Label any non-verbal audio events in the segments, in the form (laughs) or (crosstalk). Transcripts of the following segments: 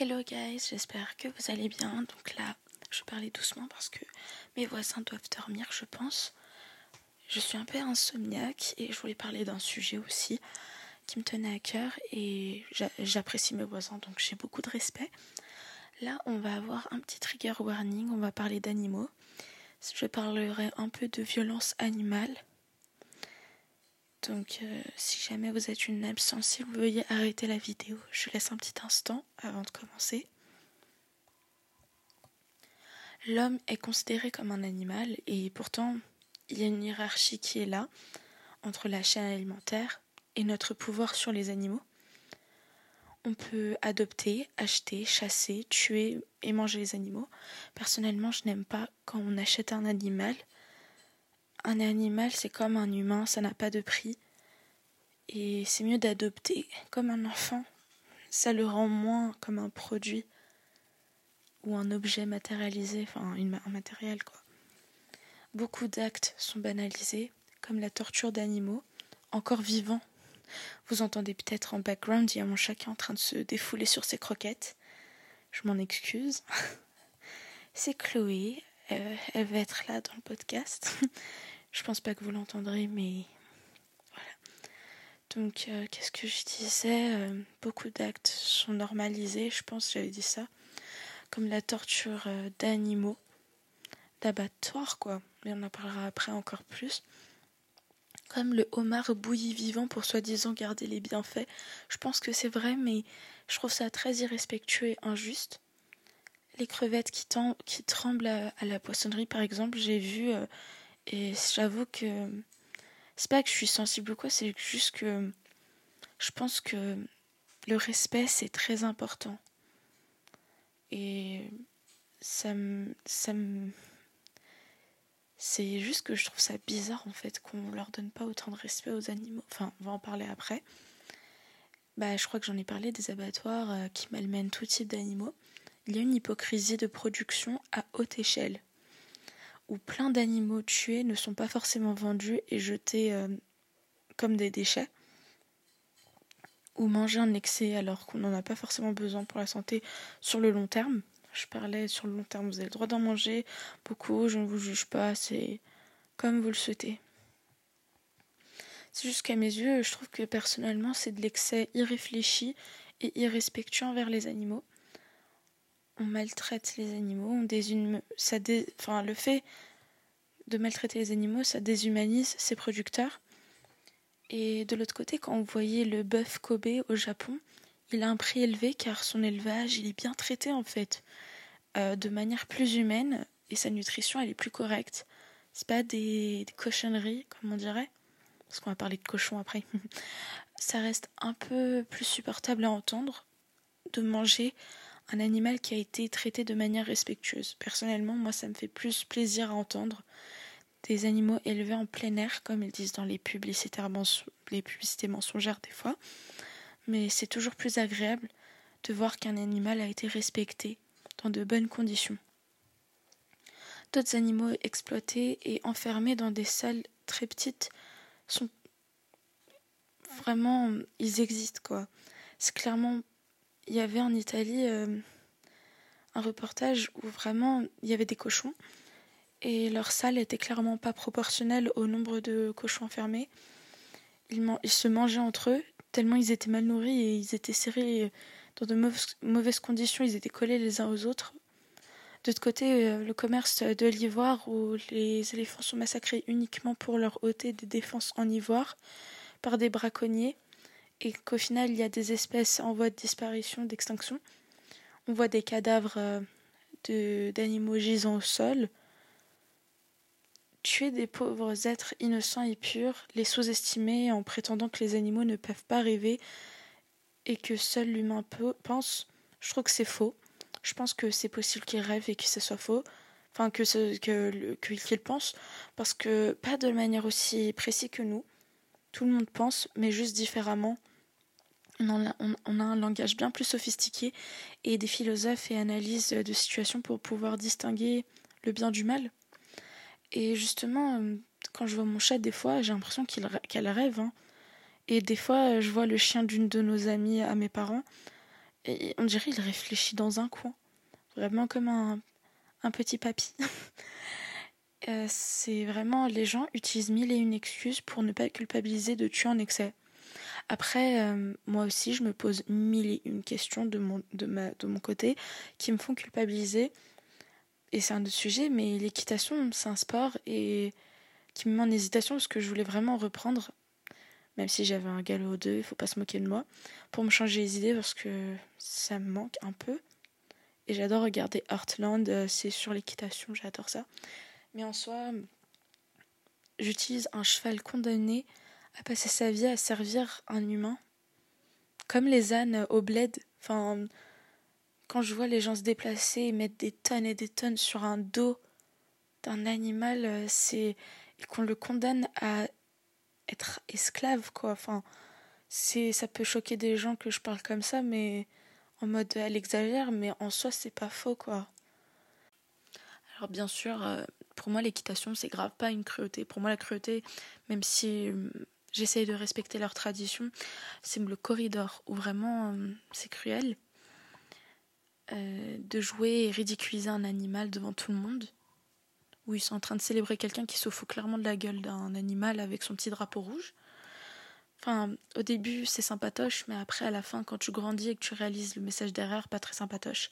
Hello guys, j'espère que vous allez bien. Donc là, je parlais doucement parce que mes voisins doivent dormir, je pense. Je suis un peu insomniaque et je voulais parler d'un sujet aussi qui me tenait à cœur et j'apprécie mes voisins donc j'ai beaucoup de respect. Là, on va avoir un petit trigger warning, on va parler d'animaux. Je parlerai un peu de violence animale donc euh, si jamais vous êtes une âme sensible, veuillez arrêter la vidéo. Je laisse un petit instant avant de commencer. L'homme est considéré comme un animal et pourtant il y a une hiérarchie qui est là entre la chaîne alimentaire et notre pouvoir sur les animaux. On peut adopter, acheter, chasser, tuer et manger les animaux. Personnellement, je n'aime pas quand on achète un animal un animal, c'est comme un humain, ça n'a pas de prix. Et c'est mieux d'adopter comme un enfant. Ça le rend moins comme un produit ou un objet matérialisé, enfin un matériel quoi. Beaucoup d'actes sont banalisés, comme la torture d'animaux, encore vivants. Vous entendez peut-être en background, il y a mon chat en train de se défouler sur ses croquettes. Je m'en excuse. (laughs) C'est Chloé, euh, elle va être là dans le podcast. Je pense pas que vous l'entendrez, mais voilà. Donc, euh, qu'est-ce que je disais euh, Beaucoup d'actes sont normalisés, je pense, j'avais dit ça, comme la torture d'animaux, d'abattoir, quoi. Mais on en parlera après encore plus. Comme le homard bouilli vivant pour soi-disant garder les bienfaits. Je pense que c'est vrai, mais je trouve ça très irrespectueux et injuste les crevettes qui, tremblent à, la poissonnerie, par exemple, j'ai vu, euh, et j'avoue que c'est pas que je suis sensible ou quoi, c'est juste que je pense que le respect, c'est très important. Et ça me. Ça c'est juste que je trouve ça bizarre en fait qu'on leur donne pas autant de respect aux animaux. Enfin, on va en parler après. Bah, je crois que j'en ai parlé des abattoirs euh, qui malmènent tout type d'animaux il y a une hypocrisie de production à haute échelle, où plein d'animaux tués ne sont pas forcément vendus et jetés euh, comme des déchets, ou mangés en excès alors qu'on n'en a pas forcément besoin pour la santé sur le long terme. Je parlais sur le long terme, vous avez le droit d'en manger beaucoup, je ne vous juge pas, c'est comme vous le souhaitez. C'est juste qu'à mes yeux, je trouve que personnellement, c'est de l'excès irréfléchi et irrespectueux envers les animaux on maltraite les animaux, on ça le fait de maltraiter les animaux, ça déshumanise ses producteurs. Et de l'autre côté, quand vous voyez le bœuf Kobe au Japon, il a un prix élevé car son élevage, il est bien traité en fait, euh, de manière plus humaine et sa nutrition, elle est plus correcte. C'est pas des, des cochonneries, comme on dirait, parce qu'on va parler de cochons après. (laughs) ça reste un peu plus supportable à entendre de manger un animal qui a été traité de manière respectueuse. Personnellement, moi, ça me fait plus plaisir à entendre des animaux élevés en plein air, comme ils disent dans les publicités, les publicités mensongères des fois. Mais c'est toujours plus agréable de voir qu'un animal a été respecté dans de bonnes conditions. D'autres animaux exploités et enfermés dans des salles très petites sont vraiment, ils existent quoi. C'est clairement il y avait en Italie euh, un reportage où vraiment il y avait des cochons et leur salle était clairement pas proportionnelle au nombre de cochons enfermés. Ils, se mangeaient entre eux tellement ils étaient mal nourris et ils étaient serrés dans de mauvaises, conditions, ils étaient collés les uns aux autres. De l'autre côté, euh, le commerce de l'ivoire où les éléphants sont massacrés uniquement pour leur ôter des défenses en ivoire par des braconniers et qu'au final il y a des espèces en voie de disparition, d'extinction. On voit des cadavres euh, d'animaux gisant au sol. Tuer des pauvres êtres innocents et purs, les sous-estimer en prétendant que les animaux ne peuvent pas rêver et que seul l'humain pense, je trouve que c'est faux. Je pense que c'est possible qu'ils rêvent et que ce soit faux. Enfin, que qu'ils que, que, pensent. Parce que pas de manière aussi précise que nous. Tout le monde pense, mais juste différemment on a, un langage bien plus sophistiqué et des philosophes et analyses de situations pour pouvoir distinguer le bien du mal. Et justement, euh, quand je vois mon chat, des fois, j'ai l'impression qu'elle rêve. Hein. Et des fois, je vois le chien d'une de nos amies à mes parents. Et on dirait il réfléchit dans un coin. Vraiment comme un, un petit papy. (laughs) Euh, c'est vraiment les gens utilisent mille et une excuses pour ne pas culpabiliser de tuer en excès. Après, euh, moi aussi, je me pose mille une questions de mon, de, ma, de mon côté qui me font culpabiliser. Et c'est un autre sujet, mais l'équitation, c'est un sport et qui me met en hésitation parce que je voulais vraiment reprendre, même si j'avais un galop 2, il faut pas se moquer de moi, pour me changer les idées parce que ça me manque un peu. Et j'adore regarder Heartland, euh, c'est sur l'équitation, j'adore ça. Mais en soi, j'utilise un cheval condamné à passer sa vie à servir un humain. Comme les ânes au bled. Enfin, quand je vois les gens se déplacer et mettre des tonnes et des tonnes sur un dos d'un animal, euh, c'est et qu'on le condamne à être esclave, quoi. Enfin, c'est ça peut choquer des gens que je parle comme ça, mais en mode elle exagère, mais en soi c'est pas faux, quoi. Alors bien sûr, euh, pour moi, l'équitation, c'est grave pas une cruauté. Pour moi, la cruauté, même si j'essaye de respecter leurs traditions, c'est le corridor où vraiment euh, c'est cruel euh, de jouer et ridiculiser un animal devant tout le monde. Où ils sont en train de célébrer quelqu'un qui se fout clairement de la gueule d'un animal avec son petit drapeau rouge. Enfin, au début, c'est sympatoche, mais après, à la fin, quand tu grandis et que tu réalises le message derrière, pas très sympatoche.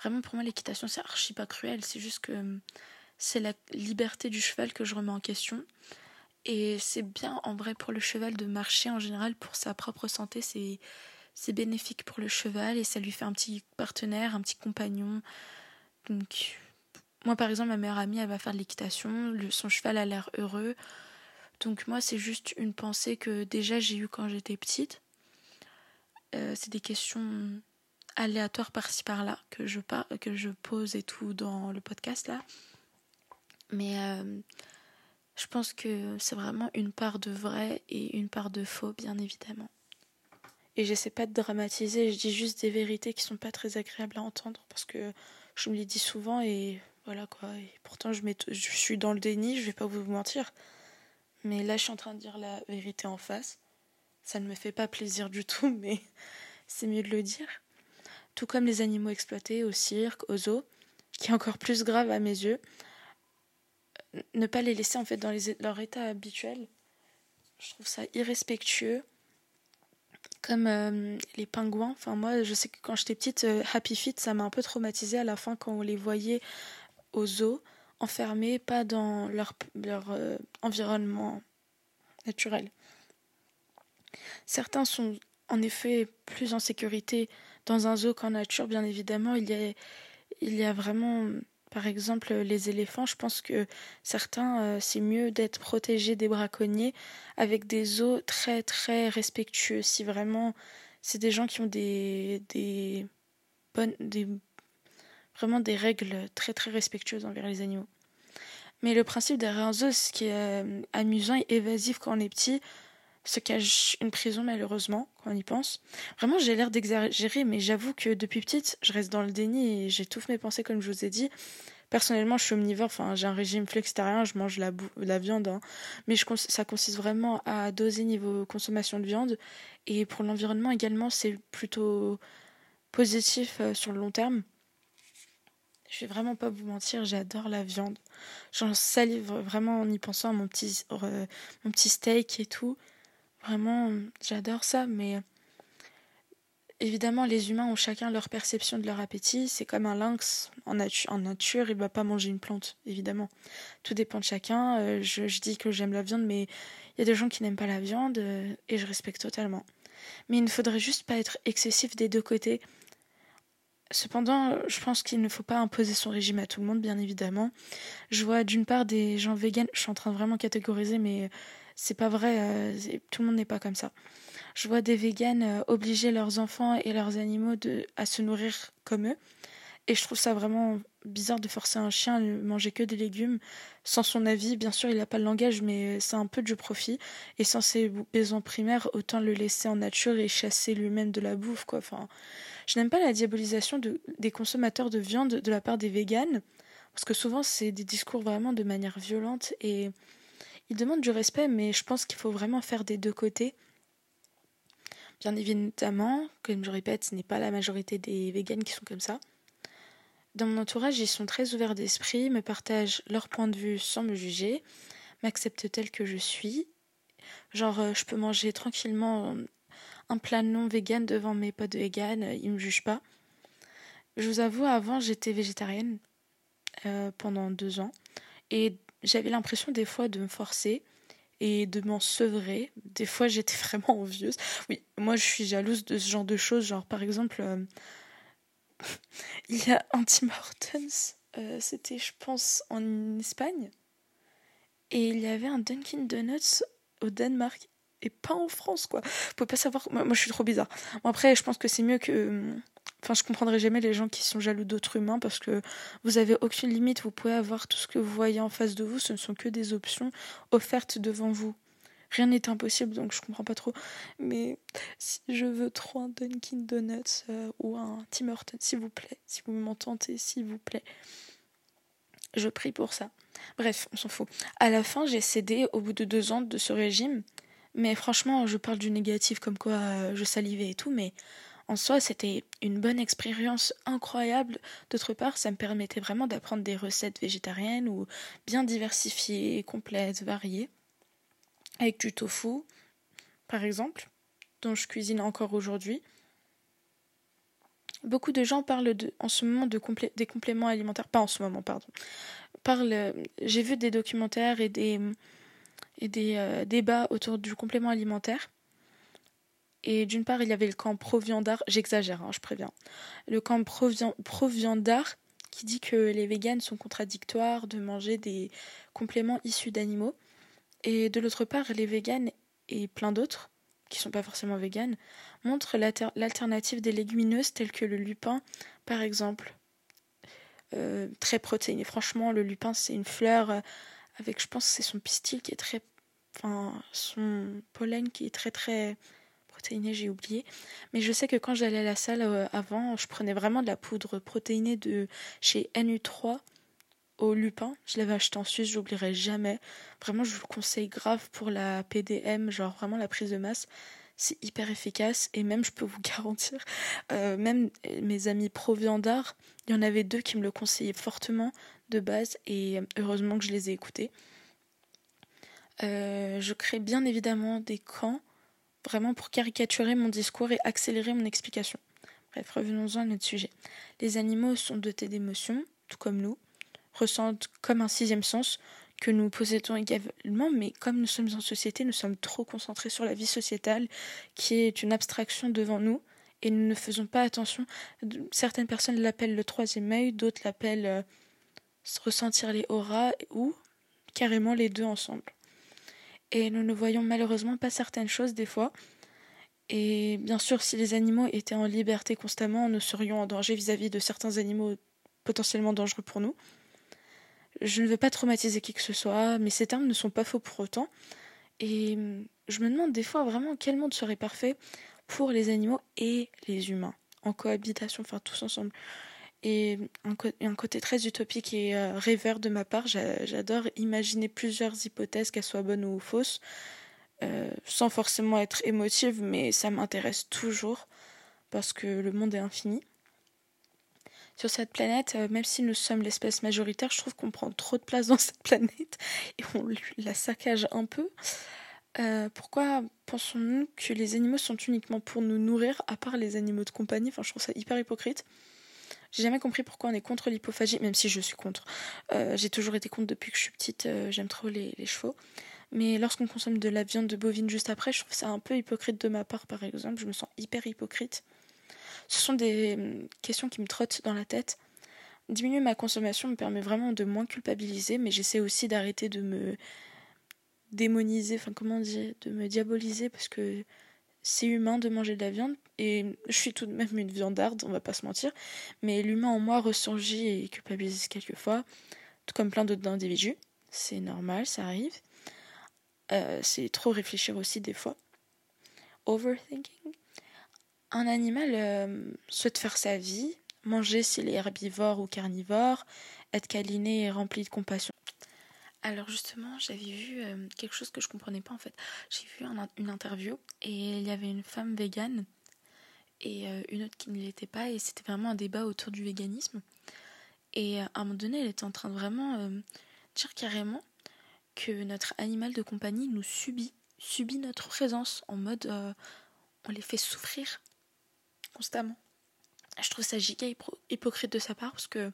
Vraiment, pour moi, l'équitation, c'est archi pas cruel. C'est juste que c'est la liberté du cheval que je remets en question. Et c'est bien en vrai pour le cheval de marcher en général pour sa propre santé, c'est c'est bénéfique pour le cheval et ça lui fait un petit partenaire, un petit compagnon. Donc moi par exemple ma meilleure amie elle va faire de l'équitation, son cheval a l'air heureux. Donc moi c'est juste une pensée que déjà j'ai eue quand j'étais petite. Euh, c'est des questions aléatoires par-ci par-là que je, que je pose et tout dans le podcast là. Mais euh, je pense que c'est vraiment une part de vrai et une part de faux, bien évidemment. Et j'essaie pas de dramatiser, je dis juste des vérités qui sont pas très agréables à entendre parce que je me les dis souvent et voilà quoi. Et pourtant, je, suis dans le déni, je vais pas vous mentir. Mais là, je suis en train de dire la vérité en face. Ça ne me fait pas plaisir du tout, (laughs) mais c'est mieux de le dire. Tout comme les animaux exploités au cirque, aux zoos, qui est encore plus grave à mes yeux ne pas les laisser en fait dans leur état habituel. Je trouve ça irrespectueux. Comme euh, les pingouins. Enfin, moi, je sais que quand j'étais petite, euh, Happy Feet, ça m'a un peu traumatisé à la fin quand on les voyait aux zoos, enfermés, pas dans leur, leur euh, environnement naturel. Certains sont en effet plus en sécurité dans un zoo qu'en nature, bien évidemment. Il y a, il y a vraiment par exemple, les éléphants, je pense que certains, euh, c'est mieux d'être protégés des braconniers avec des eaux très très respectueux. Si vraiment c'est des gens qui ont des, des bonnes, des, vraiment des règles très très respectueuses envers les animaux. Mais le principe derrière un zoo, ce qui est euh, amusant et évasif quand on est petit, se cache une prison malheureusement quand on y pense. Vraiment j'ai l'air d'exagérer mais j'avoue que depuis petite je reste dans le déni et j'étouffe mes pensées comme je vous ai dit. Personnellement je suis omnivore, enfin j'ai un régime flexitarien, je mange la, la viande, hein. mais ça consiste vraiment à doser niveau consommation de viande et pour l'environnement également c'est plutôt positif euh, sur le long terme. Je vais vraiment pas vous mentir, j'adore la viande. J'en salive vraiment en y pensant à mon petit, euh, mon petit steak et tout. Vraiment, j'adore ça, mais évidemment, les humains ont chacun leur perception de leur appétit. C'est comme un lynx en, nature, il ne va pas manger une plante, évidemment. Tout dépend de chacun. Euh, je, dis que j'aime la viande, mais il y a des gens qui n'aiment pas la viande euh, et je respecte totalement. Mais il ne faudrait juste pas être excessif des deux côtés. Cependant, je pense qu'il ne faut pas imposer son régime à tout le monde, bien évidemment. Je vois d'une part des gens véganes, je suis en train de vraiment catégoriser, mais c'est pas vrai, euh, tout le monde n'est pas comme ça. Je vois des véganes euh, obliger leurs enfants et leurs animaux de, à se nourrir comme eux. Et je trouve ça vraiment bizarre de forcer un chien à ne manger que des légumes sans son avis. Bien sûr, il n'a pas le langage, mais c'est un peu du profit. Et sans ses besoins primaires, autant le laisser en nature et chasser lui-même de la bouffe, quoi. Enfin, je n'aime pas la diabolisation de, des consommateurs de viande de la part des véganes, parce que souvent, c'est des discours vraiment de manière violente et il demande du respect, mais je pense qu'il faut vraiment faire des deux côtés. Bien évidemment, comme je répète, ce n'est pas la majorité des véganes qui sont comme ça. Dans mon entourage, ils sont très ouverts d'esprit, me partagent leur point de vue sans me juger, m'acceptent tel que je suis. Genre, euh, je peux manger tranquillement un plat non vegan devant mes potes vegan, ils me jugent pas. Je vous avoue, avant, j'étais végétarienne euh, pendant deux ans et j'avais l'impression des fois de me forcer et de m'en sevrer. Des fois, j'étais (laughs) vraiment envieuse. Oui, moi, je suis jalouse de ce genre de choses. Genre, par exemple, euh, (laughs) il y a un Tim Hortons, euh, c'était, je pense, en Espagne. Et il y avait un Dunkin' Donuts au Danemark et pas en France, quoi. Vous pouvez pas savoir. Moi, je suis trop bizarre. Bon, après, je pense que c'est mieux que. Enfin, je comprendrai jamais les gens qui sont jaloux d'autres humains parce que vous avez aucune limite. Vous pouvez avoir tout ce que vous voyez en face de vous. Ce ne sont que des options offertes devant vous. Rien n'est impossible, donc je comprends pas trop. Mais si je veux trop un Dunkin' Donuts euh, ou un Tim Hortons, s'il vous plaît, si vous m'entendez, s'il vous plaît, je prie pour ça. Bref, on s'en fout. À la fin, j'ai cédé au bout de deux ans de ce régime. Mais franchement, je parle du négatif comme quoi euh, je salivais et tout, mais en soi, c'était une bonne expérience incroyable. D'autre part, ça me permettait vraiment d'apprendre des recettes végétariennes ou bien diversifiées, complètes, variées. Avec du tofu, par exemple, dont je cuisine encore aujourd'hui. Beaucoup de gens parlent en ce moment de des compléments alimentaires, pas en ce moment, pardon. Parlent, j'ai vu des documentaires et des, et des euh, débats autour du complément alimentaire. Et d'une part, il y avait le camp pro-viandard, j'exagère, hein, je préviens, le camp pro-viandard qui dit que les véganes sont contradictoires de manger des compléments issus d'animaux. Et de l'autre part, les véganes et plein d'autres, qui ne sont pas forcément véganes, montrent l'alternative des légumineuses telles que le lupin, par exemple. Euh, très protéiné. Franchement, le lupin, c'est une fleur euh, avec, je pense, c'est son pistil qui est très. Son pollen qui est très très protéiné, j'ai oublié. Mais je sais que quand j'allais à la salle euh, avant, je prenais vraiment de la poudre protéinée de chez NU3 au lupin. Je l'avais acheté en Suisse, j'oublierai jamais. Vraiment, je vous le conseille grave pour la PDM, genre vraiment la prise de masse. C'est hyper efficace et même, je peux vous (laughs) garantir, euh, même mes amis pro-viandard, il y en avait deux qui me le conseillaient fortement de base et heureusement que je les ai écoutés. Euh, je crée bien évidemment des camps vraiment pour caricaturer mon discours et accélérer mon explication. Bref, revenons-en à notre sujet. Les animaux sont dotés d'émotions, tout comme nous, ressentent comme un sixième sens que nous possédons également, mais comme nous sommes en société, nous sommes trop concentrés sur la vie sociétale, qui est une abstraction devant nous, et nous ne faisons pas attention. Certaines personnes l'appellent le troisième œil, d'autres l'appellent euh, ressentir les auras, ou carrément les deux ensemble et nous ne voyons malheureusement pas certaines choses des fois. Et bien sûr, si les animaux étaient en liberté constamment, nous serions en danger vis-à-vis de certains animaux potentiellement dangereux pour nous. Je ne veux pas traumatiser qui que ce soit, mais ces termes ne sont pas faux pour autant. Et je me demande des fois vraiment quel monde serait parfait pour les animaux et les humains, en cohabitation, enfin tous ensemble et un, côté très utopique et euh, rêveur de ma part. J'adore imaginer plusieurs hypothèses, qu'elles soient bonnes ou fausses, euh, sans forcément être émotive, mais ça m'intéresse toujours parce que le monde est infini. Sur cette planète, euh, même si nous sommes l'espèce majoritaire, je trouve qu'on prend trop de place dans (laughs) cette planète et on la saccage un peu. pourquoi pensons-nous que les animaux sont uniquement pour nous nourrir, à part les animaux de compagnie? Enfin, je trouve ça hyper hypocrite. J'ai jamais compris pourquoi on est contre l'hypophagie, même si je suis contre. Euh, j'ai toujours été contre depuis que je suis petite, euh, j'aime trop les, chevaux. Mais lorsqu'on consomme de la viande de bovine juste après, je trouve ça un peu hypocrite de ma part, par exemple. Je me sens hyper hypocrite. Ce sont des hum, questions qui me trottent dans la tête. Diminuer ma consommation me permet vraiment de moins culpabiliser, mais j'essaie aussi d'arrêter de me démoniser, enfin comment dire, de me diaboliser, parce que c'est humain de manger de la viande et je suis tout de même une viandarde, on va pas se mentir, mais l'humain en moi ressurgit et culpabilise quelquefois, tout comme plein d'autres individus. C'est normal, ça arrive. Euh, c'est trop réfléchir aussi des fois. Overthinking. Un animal euh, souhaite faire sa vie, manger s'il est herbivore ou carnivore, être câliné et rempli de compassion. Alors justement, j'avais vu euh, quelque chose que je comprenais pas en fait. J'ai vu une interview et il y avait une femme végane et euh, une autre qui ne l'était pas et c'était vraiment un débat autour du véganisme. Et euh, à un moment donné, elle était en train de vraiment dire carrément que notre animal de compagnie nous subit, subit notre présence en mode on les fait souffrir constamment. Je trouve ça giga hypocrite de sa part parce que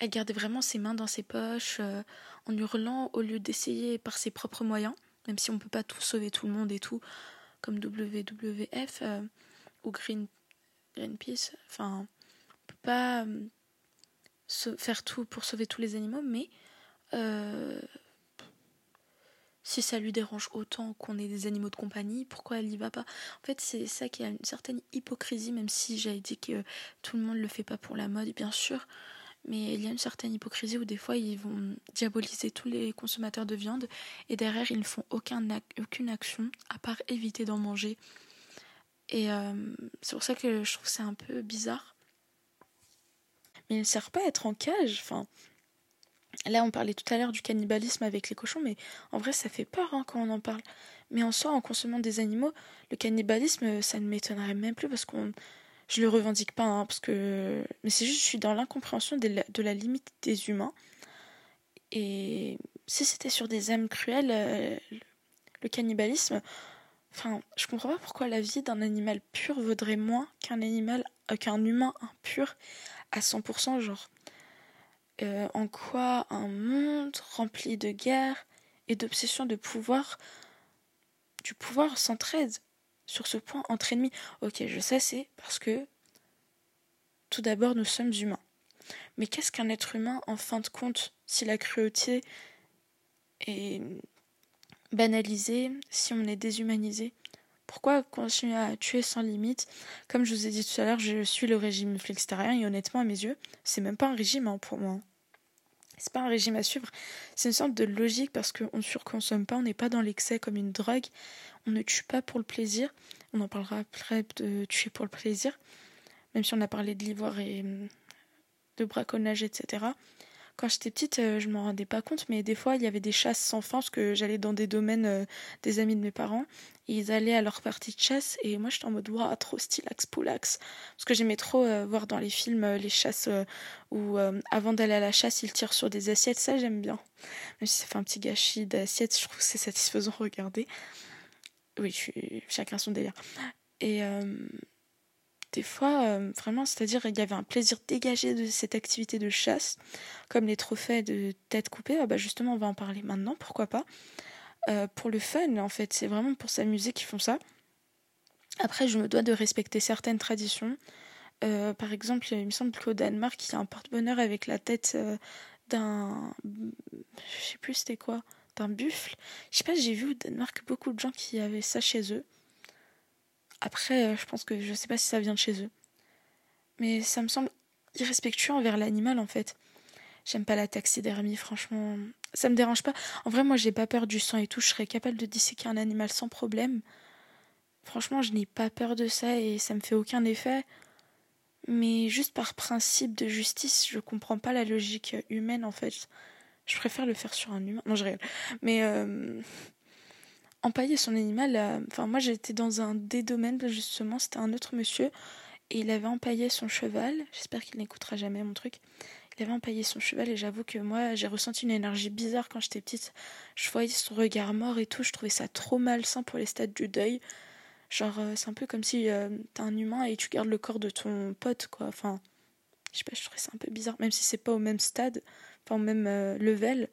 elle gardait vraiment ses mains dans ses poches euh, en hurlant au lieu d'essayer par ses propres moyens, même si on ne peut pas tout sauver tout le monde et tout, comme WWF euh, ou Green, Greenpeace. Enfin, on peut pas euh, faire tout pour sauver tous les animaux, mais si ça lui dérange autant qu'on ait des animaux de compagnie, pourquoi elle n'y va pas? En fait, c'est ça qui a une certaine hypocrisie, même si j'avais dit que tout le monde ne le fait pas pour la mode, bien sûr mais il y a une certaine hypocrisie où des fois ils vont diaboliser tous les consommateurs de viande et derrière ils ne font aucun aucune action à part éviter d'en manger. Et euh, c'est pour ça que je trouve c'est un peu bizarre. Mais il ne sert pas à être en cage. Enfin, là on parlait tout à l'heure du cannibalisme avec les cochons, mais en vrai ça fait peur hein, quand on en parle. Mais en soi, en consommant des animaux, le cannibalisme, ça ne m'étonnerait même plus parce qu'on je le revendique pas, hein, parce que. Mais c'est juste, je suis dans l'incompréhension de, la, limite des humains. Et si c'était sur des âmes cruelles, euh, le cannibalisme, enfin, je comprends pas pourquoi la vie d'un animal pur vaudrait moins qu'un animal, euh, qu'un humain impur à 100%, genre. Euh, en quoi un monde rempli de guerres et d'obsessions de pouvoir, du pouvoir s'entraide sur ce point entre ennemis. Ok, je sais, c'est parce que tout d'abord nous sommes humains. Mais qu'est-ce qu'un être humain en fin de compte si la cruauté est banalisée, si on est déshumanisé? Pourquoi continuer à tuer sans limite? Comme je vous ai dit tout à l'heure, je suis le régime flexitérien et honnêtement, à mes yeux, c'est même pas un régime hein, pour moi. C'est pas un régime à suivre, c'est une sorte de logique parce qu'on ne surconsomme pas, on n'est pas dans l'excès comme une drogue, on ne tue pas pour le plaisir. On en parlera après de tuer pour le plaisir, même si on a parlé de l'ivoire et hum, de braconnage, etc. Quand j'étais petite, euh, je m'en rendais pas compte, mais des fois, il y avait des chasses sans fin, parce que j'allais dans des domaines euh, des amis de mes parents, et ils allaient à leur partie de chasse, et moi, j'étais en mode, waouh, trop stylax, poulax. Parce que j'aimais trop euh, voir dans les films les chasses où, avant d'aller à la chasse, ils tirent sur des assiettes, ça, j'aime bien. Même si ça fait un petit gâchis d'assiettes, je trouve que c'est satisfaisant à regarder. Oui, chacun son délire. Et des fois, euh, vraiment, c'est-à-dire, il y avait un plaisir dégagé de cette activité de chasse, comme les trophées de tête coupée. Ah bah justement, on va en parler maintenant, pourquoi pas. Euh, pour le fun, en fait, c'est vraiment pour s'amuser qu'ils font ça. Après, je me dois de respecter certaines traditions. par exemple, il me semble qu'au Danemark, il y a un porte-bonheur avec la tête d'un. Je sais plus c'était quoi un buffle. Je sais pas, j'ai vu au Danemark beaucoup de gens qui avaient ça chez eux. Après, euh, je pense que je sais pas si ça vient de chez eux. Mais ça me semble irrespectueux envers l'animal en fait. J'aime pas la taxidermie, franchement. Ça me dérange pas. En vrai, moi, j'ai pas peur du sang et tout. Je serais capable de disséquer un animal sans problème. Franchement, je n'ai pas peur de ça et ça me fait aucun effet. Mais juste par principe de justice, je comprends pas la logique humaine en fait. Je préfère le faire sur un humain. Non, je rigole. Mais euh, empailler son animal, euh, enfin, moi j'étais dans un des domaines, justement, c'était un autre monsieur, et il avait empaillé son cheval. J'espère qu'il n'écoutera jamais mon truc. Il avait empaillé son cheval, et j'avoue que moi j'ai ressenti une énergie bizarre quand j'étais petite. Je voyais son regard mort et tout, je trouvais ça trop malsain pour les stades du deuil. Genre, euh, c'est un peu comme si t'es un humain et tu gardes le corps de ton pote, quoi. Enfin, je sais pas, je trouvais ça un peu bizarre, même si c'est pas au même stade enfin même euh, level.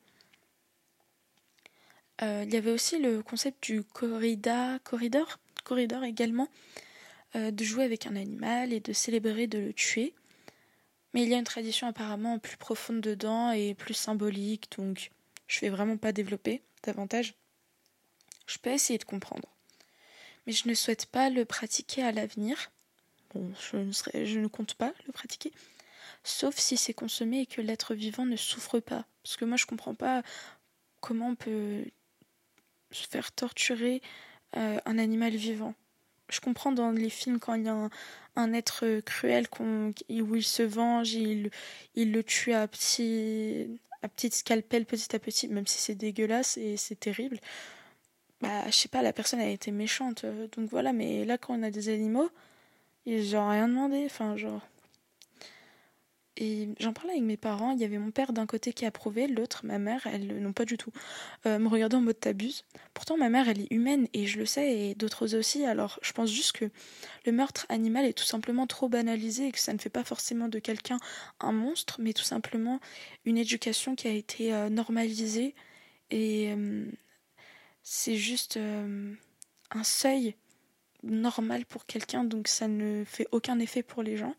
Euh, il y avait aussi le concept du corrida, corridor, corridor également, euh, de jouer avec un animal et de célébrer de le tuer. Mais il y a une tradition apparemment plus profonde dedans et plus symbolique, donc je vais vraiment pas développer davantage. Je peux essayer de comprendre. Mais je ne souhaite pas le pratiquer à l'avenir. Bon, je ne, je ne compte pas le pratiquer sauf si c'est consommé et que l'être vivant ne souffre pas. Parce que moi, je comprends pas comment on peut se faire torturer euh, un animal vivant. Je comprends dans les films quand il y a un, être cruel où il se venge, il, il le tue à petit, à petite scalpel petit à petit, même si c'est dégueulasse et c'est terrible. Bah, je sais pas, la personne a été méchante. Euh, donc voilà, mais là, quand on a des animaux, ils n'ont rien demandé. Enfin, genre. Et j'en parlais avec mes parents, il y avait mon père d'un côté qui approuvait, l'autre, ma mère, elle non pas du tout, euh, me regardait en mode t'abuses. Pourtant ma mère elle est humaine et je le sais et d'autres aussi, alors je pense juste que le meurtre animal est tout simplement trop banalisé et que ça ne fait pas forcément de quelqu'un un monstre, mais tout simplement une éducation qui a été euh, normalisée et euh, c'est juste un seuil normal pour quelqu'un donc ça ne fait aucun effet pour les gens.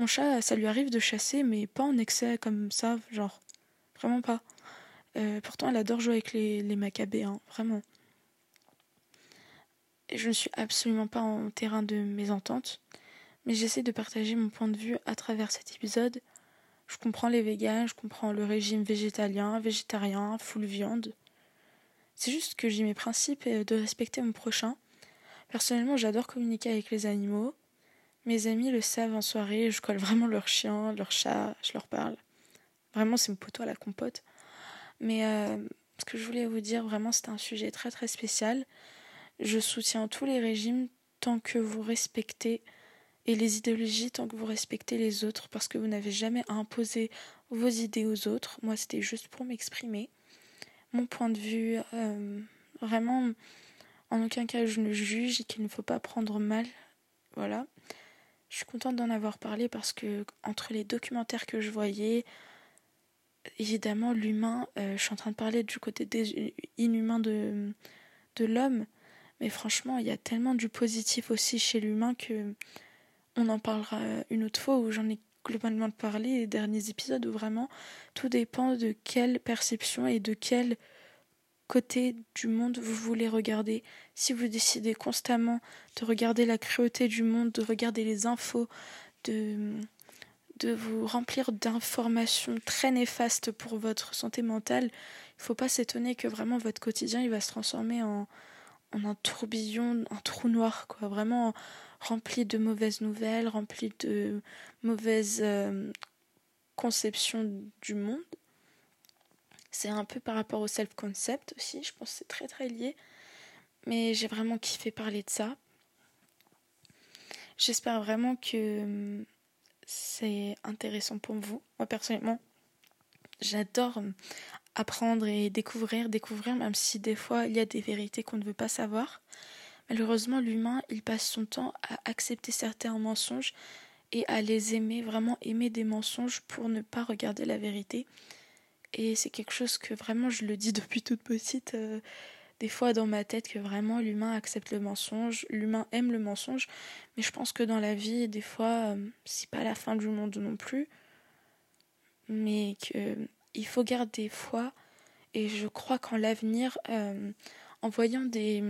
Mon chat, ça lui arrive de chasser, mais pas en excès comme ça, genre. Vraiment pas. Euh, pourtant, elle adore jouer avec les, les macabées, hein, vraiment. Et je ne suis absolument pas en terrain de mésentente, mais j'essaie de partager mon point de vue à travers cet épisode. Je comprends les végans, je comprends le régime végétalien, végétarien, full viande. C'est juste que j'ai mes principes de respecter mon prochain. Personnellement, j'adore communiquer avec les animaux. Mes amis le savent en soirée, je colle vraiment leur chien, leur chat, je leur parle. Vraiment, c'est mon poteau à la compote. Mais euh, ce que je voulais vous dire, vraiment, c'est un sujet très très spécial. Je soutiens tous les régimes tant que vous respectez et les idéologies tant que vous respectez les autres parce que vous n'avez jamais à imposer vos idées aux autres. Moi, c'était juste pour m'exprimer. Mon point de vue, euh, vraiment, en aucun cas je ne juge et qu'il ne faut pas prendre mal. Voilà. Je suis contente d'en avoir parlé parce que entre les documentaires que je voyais, évidemment l'humain, euh, je suis en train de parler du côté inhumain de, de l'homme, mais franchement il y a tellement du positif aussi chez l'humain que on en parlera une autre fois où j'en ai globalement parlé les derniers épisodes où vraiment tout dépend de quelle perception et de quelle côté du monde vous voulez regarder. Si vous décidez constamment de regarder la cruauté du monde, de regarder les infos, de, vous remplir d'informations très néfastes pour votre santé mentale, il ne faut pas s'étonner que vraiment votre quotidien il va se transformer en, en un tourbillon, un trou noir, quoi. Vraiment rempli de mauvaises nouvelles, rempli de mauvaises euh, conceptions du monde. C'est un peu par rapport au self-concept aussi, je pense que c'est très très lié. Mais j'ai vraiment kiffé parler de ça. J'espère vraiment que hum, c'est intéressant pour vous. Moi personnellement, j'adore hum, apprendre et découvrir, découvrir, même si des fois il y a des vérités qu'on ne veut pas savoir. Malheureusement, l'humain, il passe son temps à accepter certains mensonges et à les aimer, vraiment aimer des mensonges pour ne pas regarder la vérité. Et c'est quelque chose que vraiment je le dis (laughs) depuis toute petite, euh, des fois dans ma tête, que vraiment l'humain accepte le mensonge, l'humain aime le mensonge, mais je pense que dans la vie, des fois, euh, c'est pas la fin du monde non plus, mais qu'il faut garder foi, et je crois qu'en l'avenir, euh, en voyant des,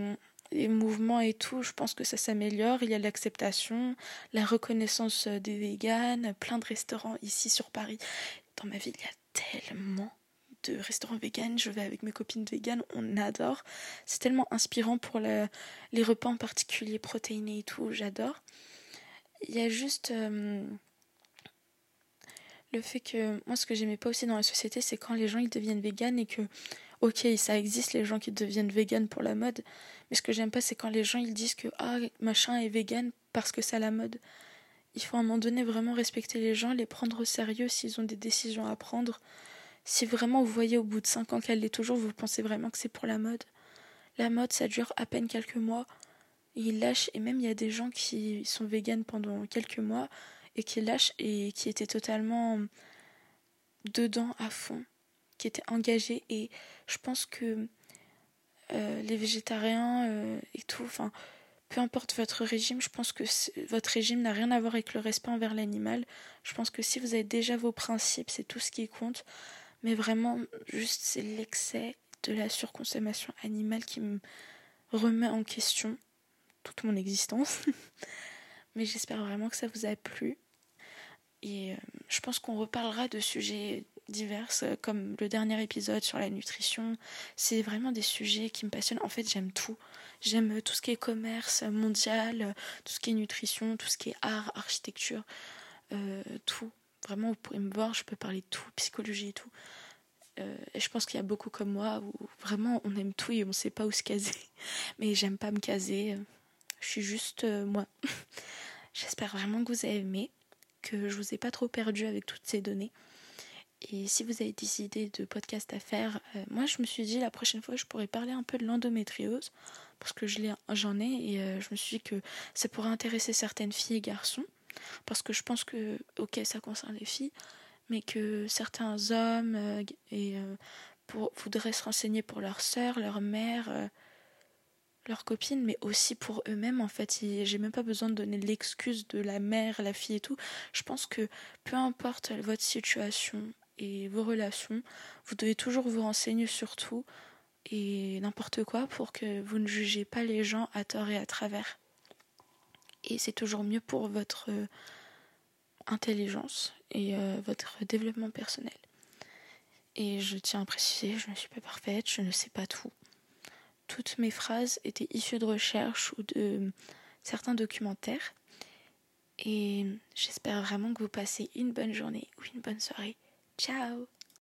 mouvements et tout, je pense que ça s'améliore. Il y a l'acceptation, la reconnaissance des véganes, plein de restaurants ici sur Paris. Dans ma ville, il y a tellement de restaurants vegan, je vais avec mes copines véganes, on adore. C'est tellement inspirant pour les repas en particulier, protéinés et tout, j'adore. Il y a juste euh, le fait que moi ce que j'aimais pas aussi dans la société, c'est quand les gens ils deviennent véganes et que ok ça existe les gens qui deviennent véganes pour la mode, mais ce que j'aime pas c'est quand les gens ils disent que ah machin est vegan parce que c'est la mode il faut à un moment donné vraiment respecter les gens, les prendre au sérieux s'ils ont des décisions à prendre. Si vraiment vous voyez au bout de 5 ans qu'elle l'est toujours, vous pensez vraiment que c'est pour la mode. La mode, ça dure à peine quelques mois. Ils lâchent, et même il y a des gens qui sont véganes pendant quelques mois et qui lâchent et qui étaient totalement dedans à fond, qui étaient engagés. Et je pense que euh, les végétariens euh, et tout, enfin, peu importe votre régime, je pense que votre régime n'a rien à voir avec le respect envers l'animal. Je pense que si vous avez déjà vos principes, c'est tout ce qui compte. Mais vraiment, juste c'est l'excès de la surconsommation animale qui me remet en question toute mon existence. (laughs) Mais j'espère vraiment que ça vous a plu. Et euh, je pense qu'on reparlera de sujets diverses, euh, comme le dernier épisode sur la nutrition. C'est vraiment des sujets qui me passionnent. En fait, j'aime tout. J'aime euh, tout ce qui est commerce mondial, euh, tout ce qui est nutrition, tout ce qui est art, architecture, tout. Vraiment, vous pourrez me voir, je peux parler de tout, psychologie et tout. Et je pense qu'il y a beaucoup comme moi où vraiment on aime tout et on ne sait pas où se caser. (laughs) Mais j'aime pas me caser. Je suis juste moi. (laughs) J'espère vraiment que vous avez aimé, que je vous ai pas trop perdu avec toutes ces données. Et si vous avez des idées de podcasts à faire, euh, moi je me suis dit la prochaine fois je pourrais parler un peu de l'endométriose parce que j'en ai et euh, je me suis dit que ça pourrait intéresser certaines filles et garçons parce que je pense que ok ça concerne les filles mais que certains hommes euh, et, pour, voudraient se renseigner pour leur sœur, leur mère, leurs copines, mais aussi pour eux-mêmes en fait. J'ai même pas besoin de donner l'excuse de la mère, la fille et tout. Je pense que peu importe votre situation, et vos relations. Vous devez toujours vous renseigner sur tout et n'importe quoi pour que vous ne jugez pas les gens à tort et à travers. Et c'est toujours mieux pour votre euh, intelligence et euh, votre développement personnel. Et je tiens à préciser, je ne suis pas parfaite, je ne sais pas tout. Toutes mes phrases étaient issues de recherches ou de certains documentaires. Et j'espère vraiment que vous passez une bonne journée ou une bonne soirée. Ciao